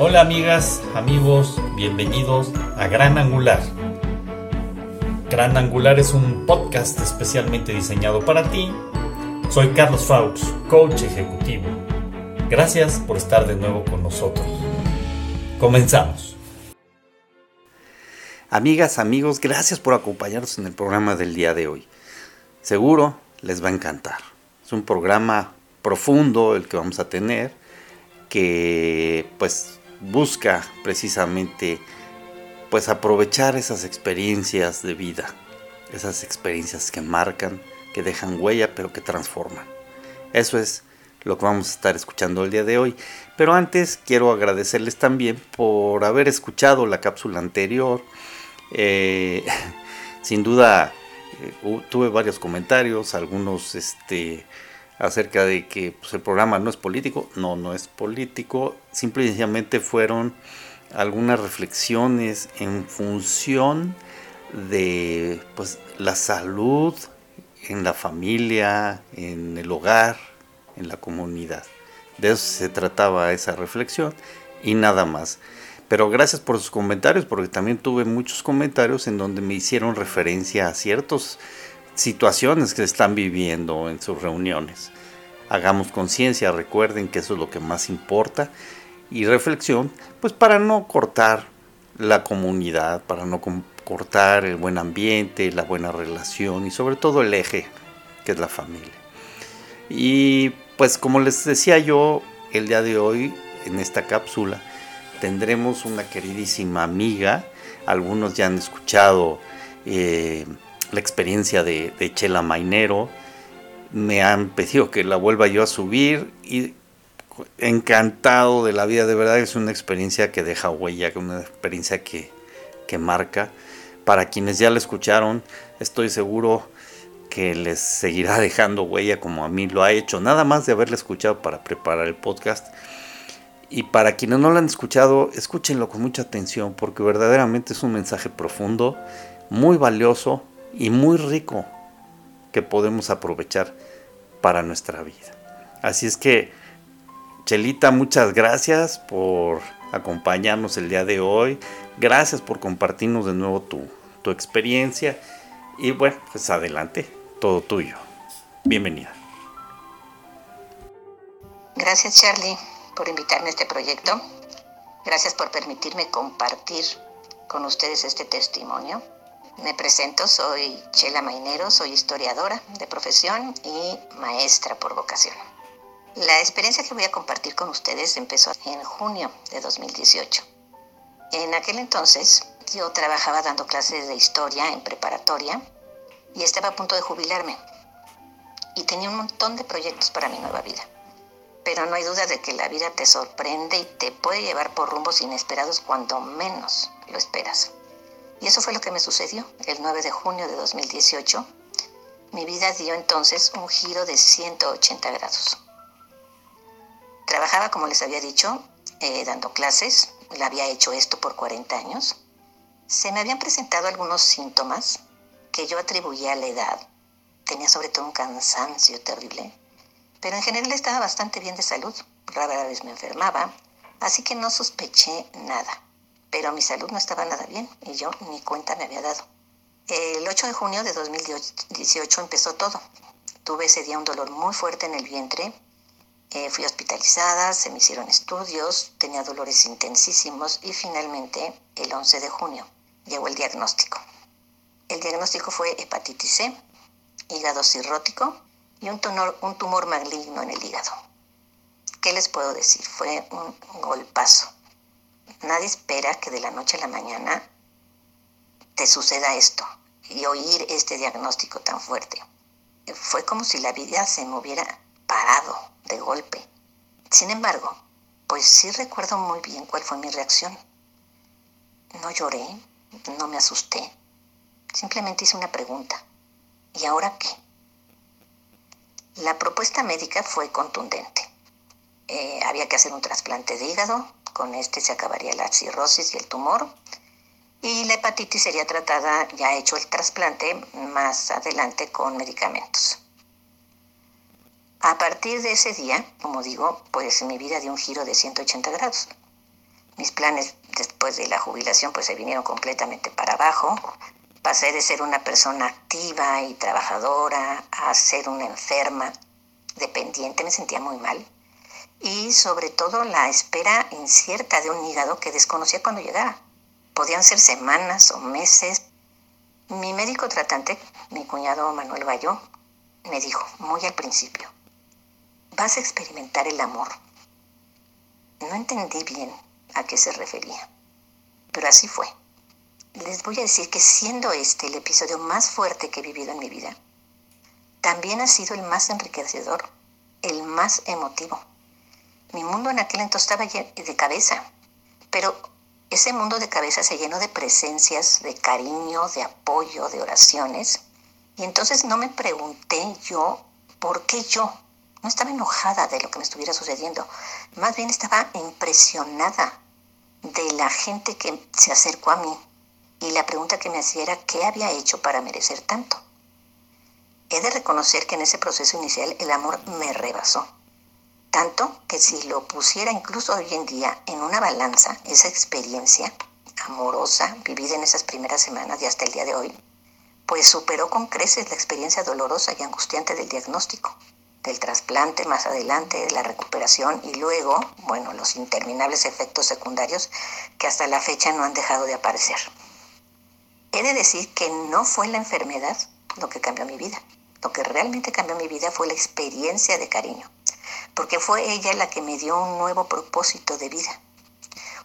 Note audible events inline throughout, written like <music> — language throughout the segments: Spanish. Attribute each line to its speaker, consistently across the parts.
Speaker 1: Hola amigas, amigos, bienvenidos a Gran Angular. Gran Angular es un podcast especialmente diseñado para ti. Soy Carlos Faux, coach ejecutivo. Gracias por estar de nuevo con nosotros. Comenzamos.
Speaker 2: Amigas, amigos, gracias por acompañarnos en el programa del día de hoy. Seguro les va a encantar. Es un programa profundo el que vamos a tener que pues busca precisamente pues aprovechar esas experiencias de vida, esas experiencias que marcan, que dejan huella, pero que transforman. Eso es lo que vamos a estar escuchando el día de hoy. Pero antes quiero agradecerles también por haber escuchado la cápsula anterior. Eh, <laughs> sin duda eh, tuve varios comentarios, algunos este, acerca de que pues, el programa no es político. No, no es político. Simplemente fueron algunas reflexiones en función de pues, la salud en la familia, en el hogar, en la comunidad. De eso se trataba esa reflexión y nada más. Pero gracias por sus comentarios, porque también tuve muchos comentarios en donde me hicieron referencia a ciertas situaciones que están viviendo en sus reuniones. Hagamos conciencia, recuerden que eso es lo que más importa y reflexión, pues para no cortar la comunidad, para no cortar el buen ambiente, la buena relación y sobre todo el eje que es la familia. Y pues como les decía yo el día de hoy en esta cápsula, tendremos una queridísima amiga, algunos ya han escuchado eh, la experiencia de, Chela Mainero, me han pedido que la vuelva yo a subir y encantado de la vida, de verdad es una experiencia que deja huella, una experiencia que, que marca. Para quienes ya la escucharon, estoy seguro que les seguirá <laughs> dejando huella como a mí lo ha hecho, nada más de haberla escuchado para preparar el podcast. Y para quienes no la han escuchado, escúchenlo con mucha atención porque verdaderamente es un mensaje profundo, muy valioso y muy rico que podemos aprovechar para nuestra vida. Así es que Chelita, muchas gracias por acompañarnos el día de hoy. Gracias por compartirnos de nuevo tu, tu experiencia. Y bueno, pues adelante, todo tuyo. Bienvenida.
Speaker 3: Gracias Charlie por invitarme a este proyecto. Gracias por permitirme compartir con ustedes este testimonio. Me presento, soy Chela Mainero, soy historiadora de profesión y maestra por vocación. La experiencia que voy a compartir con ustedes empezó en junio de 2018. En aquel entonces yo trabajaba dando clases de historia en preparatoria y estaba a punto de jubilarme. Y tenía un montón de proyectos para mi nueva vida. Pero no hay duda de que la vida te sorprende y te puede llevar por rumbos inesperados cuando menos lo esperas. Y eso fue lo que me sucedió el 9 de junio de 2018. Mi vida dio entonces un giro de 180 grados. Trabajaba, como les había dicho, eh, dando clases. Le había hecho esto por 40 años. Se me habían presentado algunos síntomas que yo atribuía a la edad. Tenía sobre todo un cansancio terrible. Pero en general estaba bastante bien de salud. Rara vez me enfermaba. Así que no sospeché nada. Pero mi salud no estaba nada bien y yo ni cuenta me había dado. El 8 de junio de 2018 empezó todo. Tuve ese día un dolor muy fuerte en el vientre eh, fui hospitalizada, se me hicieron estudios, tenía dolores intensísimos y finalmente el 11 de junio llegó el diagnóstico. El diagnóstico fue hepatitis C, hígado cirrótico y un tumor, un tumor maligno en el hígado. ¿Qué les puedo decir? Fue un golpazo. Nadie espera que de la noche a la mañana te suceda esto y oír este diagnóstico tan fuerte. Fue como si la vida se me hubiera parado de golpe. Sin embargo, pues sí recuerdo muy bien cuál fue mi reacción. No lloré, no me asusté, simplemente hice una pregunta. ¿Y ahora qué? La propuesta médica fue contundente. Eh, había que hacer un trasplante de hígado, con este se acabaría la cirrosis y el tumor, y la hepatitis sería tratada, ya hecho el trasplante, más adelante con medicamentos. A partir de ese día, como digo, pues mi vida dio un giro de 180 grados. Mis planes después de la jubilación pues se vinieron completamente para abajo. Pasé de ser una persona activa y trabajadora a ser una enferma, dependiente, me sentía muy mal. Y sobre todo la espera incierta de un hígado que desconocía cuando llegara. Podían ser semanas o meses. Mi médico tratante, mi cuñado Manuel Bayo, me dijo muy al principio, vas a experimentar el amor. No entendí bien a qué se refería, pero así fue. Les voy a decir que siendo este el episodio más fuerte que he vivido en mi vida, también ha sido el más enriquecedor, el más emotivo. Mi mundo en aquel entonces estaba de cabeza, pero ese mundo de cabeza se llenó de presencias, de cariño, de apoyo, de oraciones. Y entonces no me pregunté yo por qué yo. No estaba enojada de lo que me estuviera sucediendo. Más bien estaba impresionada de la gente que se acercó a mí. Y la pregunta que me hacía era qué había hecho para merecer tanto. He de reconocer que en ese proceso inicial el amor me rebasó. Tanto que si lo pusiera incluso hoy en día en una balanza, esa experiencia amorosa vivida en esas primeras semanas y hasta el día de hoy, pues superó con creces la experiencia dolorosa y angustiante del diagnóstico, del trasplante más adelante, de la recuperación y luego, bueno, los interminables efectos secundarios que hasta la fecha no han dejado de aparecer. He de decir que no fue la enfermedad lo que cambió mi vida. Lo que realmente cambió mi vida fue la experiencia de cariño porque fue ella la que me dio un nuevo propósito de vida,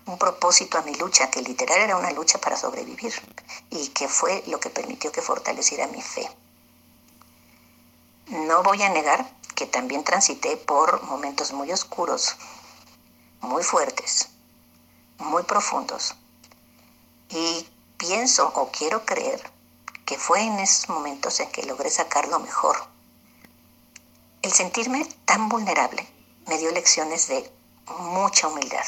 Speaker 3: un propósito a mi lucha, que literal era una lucha para sobrevivir, y que fue lo que permitió que fortaleciera mi fe. No voy a negar que también transité por momentos muy oscuros, muy fuertes, muy profundos, y pienso o quiero creer que fue en esos momentos en que logré sacar lo mejor el sentirme tan vulnerable me dio lecciones de mucha humildad.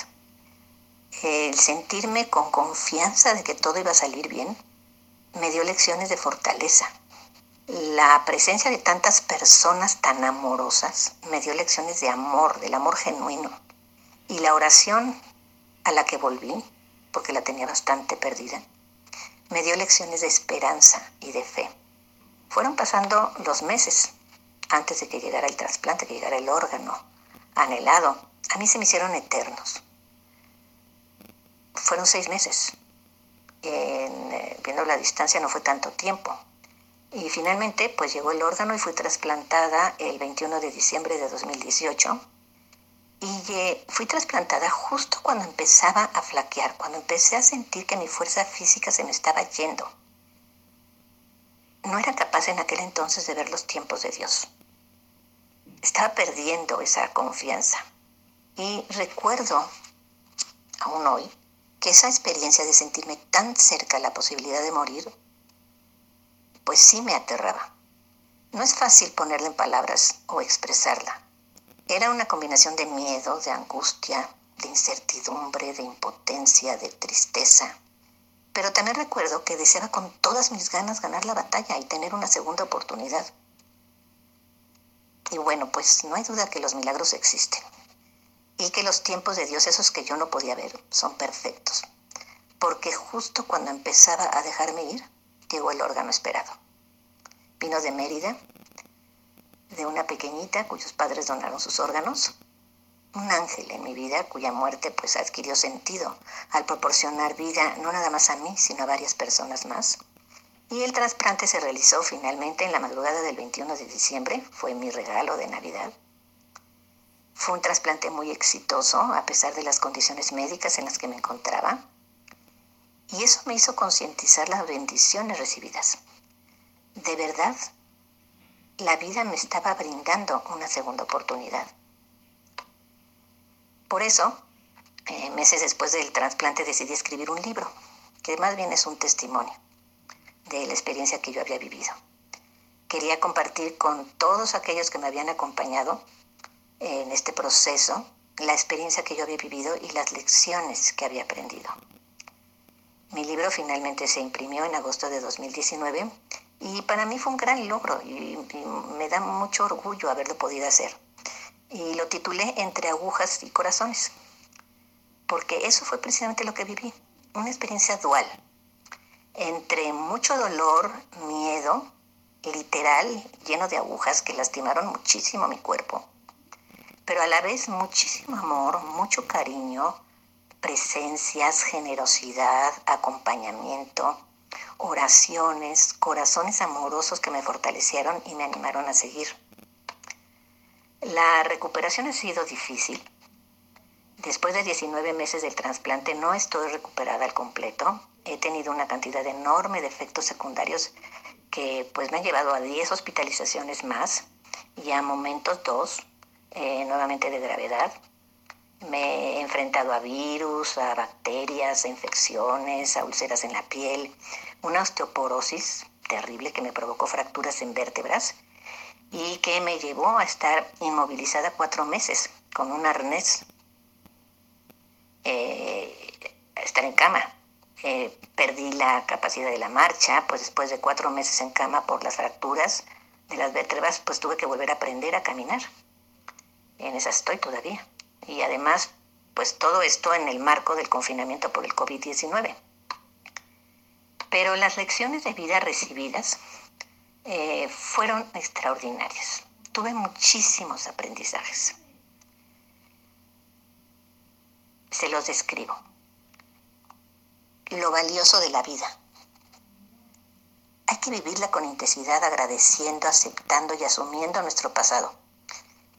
Speaker 3: El sentirme con confianza de que todo iba a salir bien me dio lecciones de fortaleza. La presencia de tantas personas tan amorosas me dio lecciones de amor, del amor genuino. Y la oración a la que volví, porque la tenía bastante perdida, me dio lecciones de esperanza y de fe. Fueron pasando los meses antes de que llegara el trasplante, que llegara el órgano anhelado, a mí se me hicieron eternos. Fueron seis meses. Eh, viendo la distancia no fue tanto tiempo. Y finalmente, pues llegó el órgano y fui trasplantada el 21 de diciembre de 2018. Y eh, fui trasplantada justo cuando empezaba a flaquear, cuando empecé a sentir que mi fuerza física se me estaba yendo. No era capaz en aquel entonces de ver los tiempos de Dios estaba perdiendo esa confianza. Y recuerdo, aún hoy, que esa experiencia de sentirme tan cerca a la posibilidad de morir, pues sí me aterraba. No es fácil ponerla en palabras o expresarla. Era una combinación de miedo, de angustia, de incertidumbre, de impotencia, de tristeza. Pero también recuerdo que deseaba con todas mis ganas ganar la batalla y tener una segunda oportunidad. Y bueno, pues no hay duda que los milagros existen y que los tiempos de Dios, esos que yo no podía ver, son perfectos. Porque justo cuando empezaba a dejarme ir, llegó el órgano esperado. Vino de Mérida, de una pequeñita cuyos padres donaron sus órganos, un ángel en mi vida cuya muerte pues adquirió sentido al proporcionar vida no nada más a mí, sino a varias personas más. Y el trasplante se realizó finalmente en la madrugada del 21 de diciembre, fue mi regalo de Navidad. Fue un trasplante muy exitoso a pesar de las condiciones médicas en las que me encontraba. Y eso me hizo concientizar las bendiciones recibidas. De verdad, la vida me estaba brindando una segunda oportunidad. Por eso, eh, meses después del trasplante decidí escribir un libro, que más bien es un testimonio de la experiencia que yo había vivido. Quería compartir con todos aquellos que me habían acompañado en este proceso la experiencia que yo había vivido y las lecciones que había aprendido. Mi libro finalmente se imprimió en agosto de 2019 y para mí fue un gran logro y, me da mucho orgullo haberlo podido hacer. Y lo titulé Entre agujas y corazones. porque eso fue precisamente lo que viví, una experiencia dual, entre mucho dolor, miedo, literal, lleno de agujas que lastimaron muchísimo mi cuerpo, pero a la vez muchísimo amor, mucho cariño, presencias, generosidad, acompañamiento, oraciones, corazones amorosos que me fortalecieron y me animaron a seguir. La recuperación ha sido difícil. Después de 19 meses del trasplante no estoy recuperada al completo. He tenido una cantidad enorme de efectos secundarios que pues me han llevado a 10 hospitalizaciones más y a momentos dos, eh, nuevamente de gravedad. Me he enfrentado a virus, a bacterias, a infecciones, a úlceras en la piel, una osteoporosis terrible que me provocó fracturas en vértebras y que me llevó a estar inmovilizada cuatro meses con un arnés, eh, estar en cama. Eh, perdí la capacidad de la marcha, pues después de cuatro meses en cama por las fracturas de las vértebras, pues tuve que volver a aprender a caminar. En esa estoy todavía. Y además, pues todo esto en el marco del confinamiento por el COVID-19. Pero las lecciones de vida recibidas eh, fueron extraordinarias. Tuve muchísimos aprendizajes. Se los describo. Lo valioso de la vida. Hay que vivirla con intensidad, agradeciendo, aceptando y asumiendo nuestro pasado,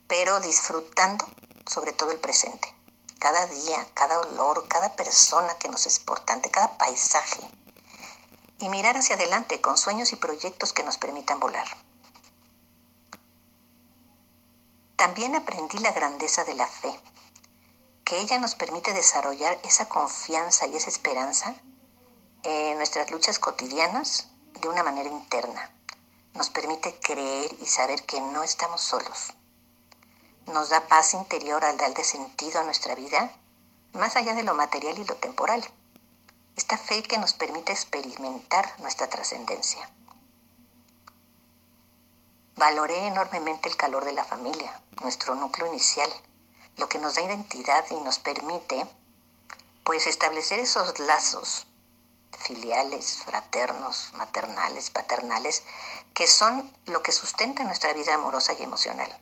Speaker 3: pero disfrutando sobre todo el presente. Cada día, cada olor, cada persona que nos es importante, cada paisaje. Y mirar hacia adelante con sueños y proyectos que nos permitan volar. También aprendí la grandeza de la fe, que ella nos permite desarrollar esa confianza y esa esperanza en nuestras luchas cotidianas de una manera interna. Nos permite creer y saber que no estamos solos nos da paz interior al darle sentido a nuestra vida, más allá de lo material y lo temporal. Esta fe que nos permite experimentar nuestra trascendencia. Valoré enormemente el calor de la familia, nuestro núcleo inicial, lo que nos da identidad y nos permite pues establecer esos lazos filiales, fraternos, maternales, paternales, que son lo que sustenta nuestra vida amorosa y emocional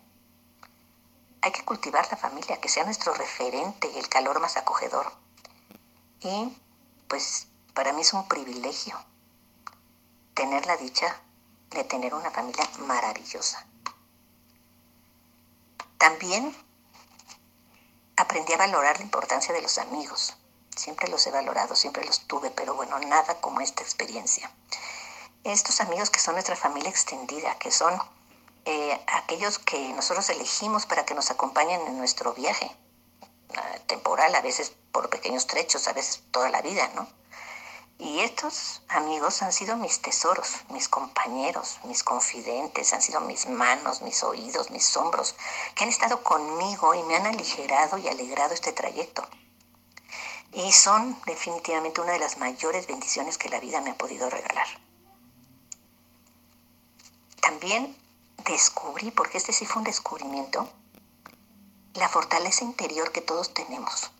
Speaker 3: hay que cultivar la familia, que sea nuestro referente y el calor más acogedor. Y pues para mí es un privilegio tener la dicha de tener una familia maravillosa. También aprendí a valorar la importancia de los amigos. Siempre los he valorado, siempre los tuve, pero bueno, nada como esta experiencia. Estos amigos que son nuestra familia extendida, que son eh, aquellos que nosotros elegimos para que nos acompañen en nuestro viaje temporal, a veces por pequeños trechos, a veces toda la vida, ¿no? Y estos amigos han sido mis tesoros, mis compañeros, mis confidentes, han sido mis manos, mis oídos, mis hombros, que han estado conmigo y me han aligerado y alegrado este trayecto. Y son definitivamente una de las mayores bendiciones que la vida me ha podido regalar. También descubrí, porque este sí fue un descubrimiento, la fortaleza interior que todos tenemos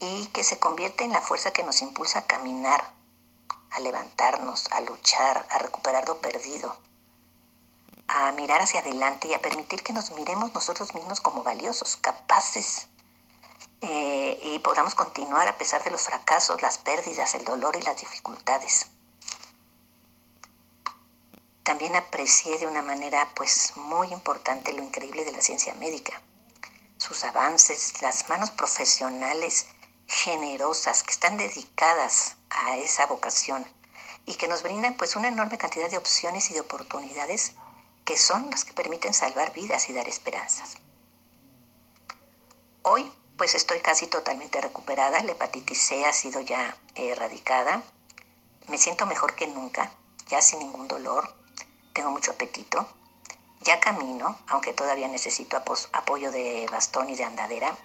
Speaker 3: y que se convierte en la fuerza que nos impulsa a caminar, a levantarnos, a luchar, a recuperar lo perdido, a mirar hacia adelante y a permitir que nos miremos nosotros mismos como valiosos, capaces eh, y podamos continuar a pesar de los fracasos, las pérdidas, el dolor y las dificultades. También aprecié de una manera pues muy importante lo increíble de la ciencia médica, sus avances, las manos profesionales generosas que están dedicadas a esa vocación y que nos brindan pues una enorme cantidad de opciones y de oportunidades que son las que permiten salvar vidas y dar esperanzas. Hoy pues estoy casi totalmente recuperada, la hepatitis C ha sido ya erradicada, me siento mejor que nunca, ya sin ningún dolor, tengo mucho apetito, ya camino, aunque todavía necesito apoyo de bastón y de andadera,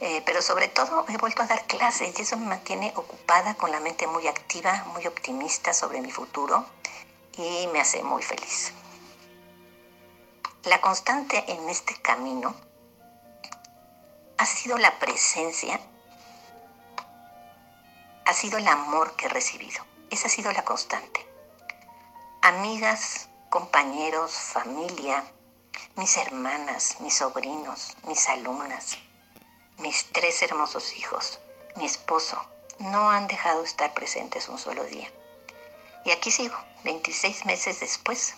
Speaker 3: eh, pero sobre todo he vuelto a dar clases y eso me mantiene ocupada con la mente muy activa, muy optimista sobre mi futuro y me hace muy feliz. La constante en este camino ha sido la presencia ha sido el amor que he recibido. Esa ha sido la constante. Amigas, compañeros, familia, mis hermanas, mis sobrinos, mis alumnas, mis tres hermosos hijos, mi esposo, no han dejado estar presentes un solo día. Y aquí sigo, 26 meses después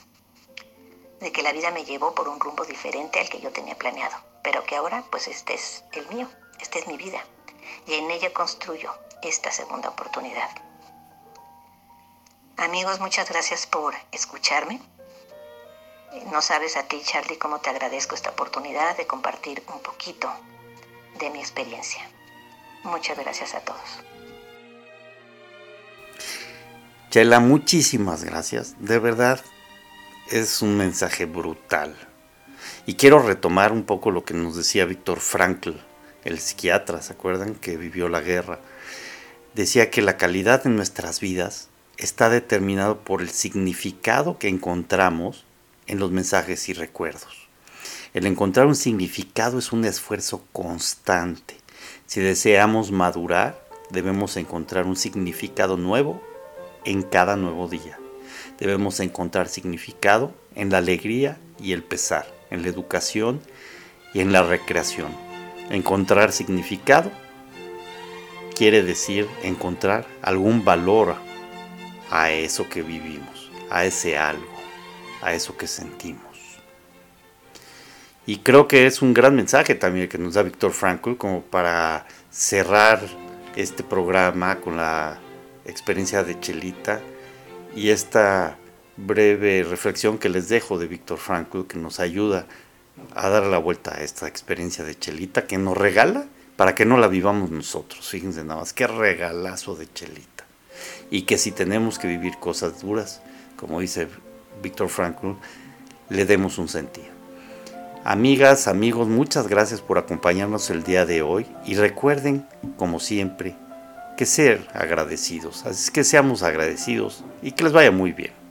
Speaker 3: de que la vida me llevó por un rumbo diferente al que yo tenía planeado, pero que ahora pues este es el mío, esta es mi vida, y en ella construyo esta segunda oportunidad. Amigos, muchas gracias por escucharme. No sabes a ti, Charlie, cómo te agradezco esta oportunidad de compartir un poquito de mi experiencia. Muchas gracias a todos.
Speaker 2: Chela, muchísimas gracias. De verdad, es un mensaje brutal. Y quiero retomar un poco lo que nos decía Víctor Frankl, el psiquiatra, ¿se acuerdan? Que vivió la guerra. Decía que la calidad de nuestras vidas está determinado por el significado que encontramos en los mensajes y recuerdos. El encontrar un significado es un esfuerzo constante. Si deseamos madurar, debemos encontrar un significado nuevo en cada nuevo día. Debemos encontrar significado en la alegría y el pesar, en la educación y en la recreación. Encontrar significado quiere decir encontrar algún valor a eso que vivimos, a ese algo, a eso que sentimos. Y creo que es un gran mensaje también que nos da Víctor Frankl como para cerrar este programa con la experiencia de Chelita y esta breve reflexión que les dejo de Víctor Frankl que nos ayuda a dar la vuelta a esta experiencia de Chelita que nos regala para que no la vivamos nosotros. Fíjense nada más, qué regalazo de Chelita. Y que si tenemos que vivir cosas duras, como dice Víctor Frankl, le demos un sentido. Amigas, amigos, muchas gracias por acompañarnos el día de hoy y recuerden, como siempre, que ser agradecidos. Así que seamos agradecidos y que les vaya muy bien.